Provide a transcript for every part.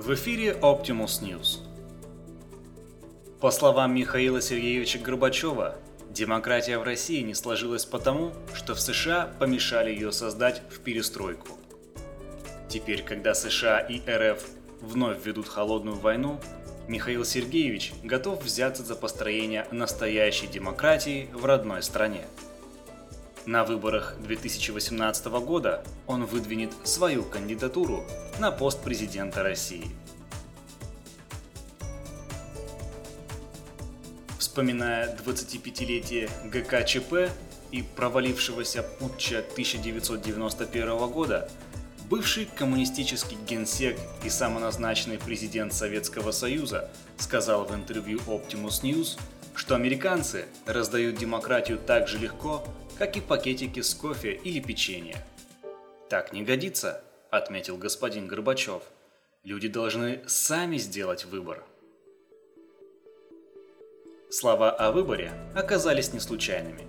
В эфире Optimus News. По словам Михаила Сергеевича Горбачева, демократия в России не сложилась потому, что в США помешали ее создать в перестройку. Теперь, когда США и РФ вновь ведут холодную войну, Михаил Сергеевич готов взяться за построение настоящей демократии в родной стране. На выборах 2018 года он выдвинет свою кандидатуру на пост президента России. Вспоминая 25-летие ГКЧП и провалившегося путча 1991 года, бывший коммунистический генсек и самоназначенный президент Советского Союза сказал в интервью Optimus News, что американцы раздают демократию так же легко, как и пакетики с кофе или печенье. «Так не годится», – отметил господин Горбачев. «Люди должны сами сделать выбор». Слова о выборе оказались не случайными.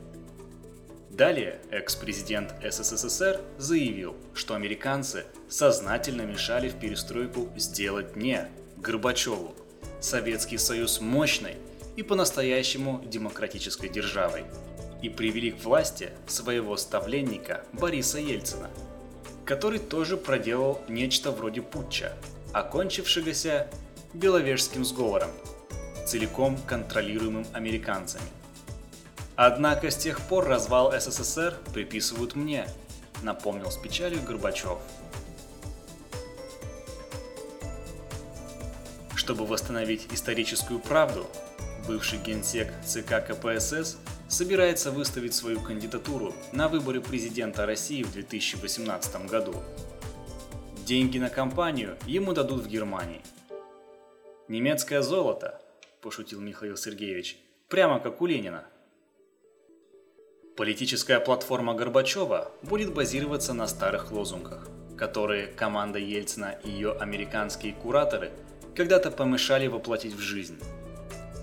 Далее экс-президент СССР заявил, что американцы сознательно мешали в перестройку сделать не Горбачеву, Советский Союз мощной и по-настоящему демократической державой – и привели к власти своего ставленника Бориса Ельцина, который тоже проделал нечто вроде путча, окончившегося Беловежским сговором, целиком контролируемым американцами. Однако с тех пор развал СССР приписывают мне, напомнил с печалью Горбачев. Чтобы восстановить историческую правду, бывший генсек ЦК КПСС собирается выставить свою кандидатуру на выборы президента России в 2018 году. Деньги на кампанию ему дадут в Германии. «Немецкое золото», – пошутил Михаил Сергеевич, – «прямо как у Ленина». Политическая платформа Горбачева будет базироваться на старых лозунгах, которые команда Ельцина и ее американские кураторы когда-то помешали воплотить в жизнь.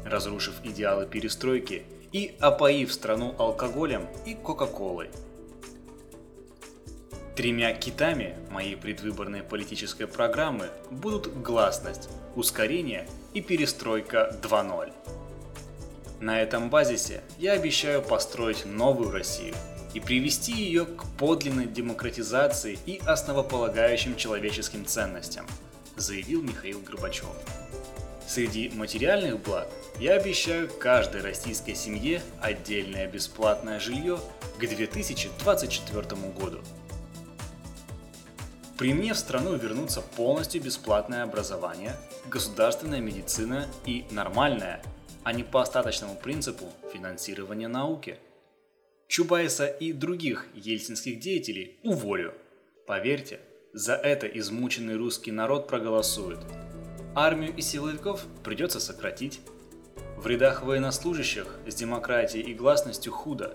Разрушив идеалы перестройки – и опоив страну алкоголем и кока-колой. Тремя китами моей предвыборной политической программы будут гласность, ускорение и перестройка 2.0. На этом базисе я обещаю построить новую Россию и привести ее к подлинной демократизации и основополагающим человеческим ценностям, заявил Михаил Горбачев. Среди материальных благ я обещаю каждой российской семье отдельное бесплатное жилье к 2024 году. При мне в страну вернутся полностью бесплатное образование, государственная медицина и нормальное, а не по остаточному принципу финансирования науки. Чубайса и других ельцинских деятелей уволю. Поверьте, за это измученный русский народ проголосует – Армию и силовиков придется сократить. В рядах военнослужащих с демократией и гласностью худо,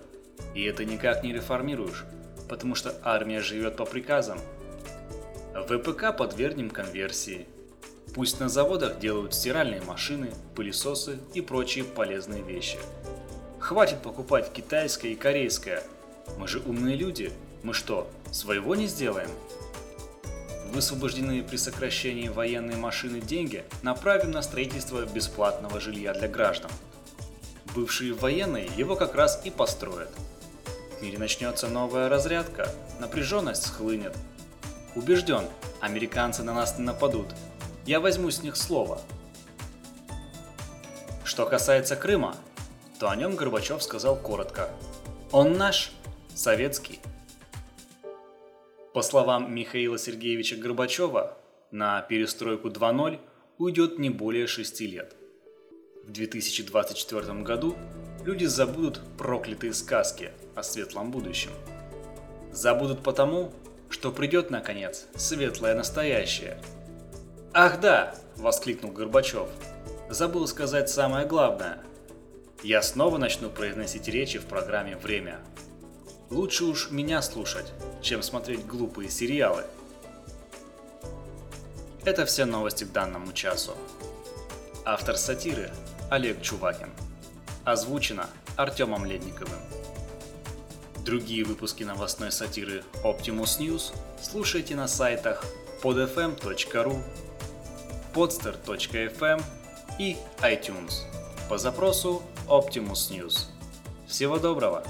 и это никак не реформируешь, потому что армия живет по приказам. ВПК подвергнем конверсии. Пусть на заводах делают стиральные машины, пылесосы и прочие полезные вещи. Хватит покупать китайское и корейское. Мы же умные люди. Мы что, своего не сделаем? Высвобожденные при сокращении военной машины деньги направим на строительство бесплатного жилья для граждан. Бывшие военные его как раз и построят. В мире начнется новая разрядка, напряженность схлынет. Убежден, американцы на нас не нападут. Я возьму с них слово. Что касается Крыма, то о нем Горбачев сказал коротко. Он наш, советский. По словам Михаила Сергеевича Горбачева, на перестройку 2.0 уйдет не более 6 лет. В 2024 году люди забудут проклятые сказки о светлом будущем. Забудут потому, что придет наконец светлое настоящее. «Ах да!» – воскликнул Горбачев. «Забыл сказать самое главное. Я снова начну произносить речи в программе «Время». Лучше уж меня слушать, чем смотреть глупые сериалы. Это все новости к данному часу. Автор сатиры Олег Чувакин. Озвучено Артемом Ледниковым. Другие выпуски новостной сатиры Optimus News слушайте на сайтах podfm.ru, podster.fm и iTunes по запросу Optimus News. Всего доброго!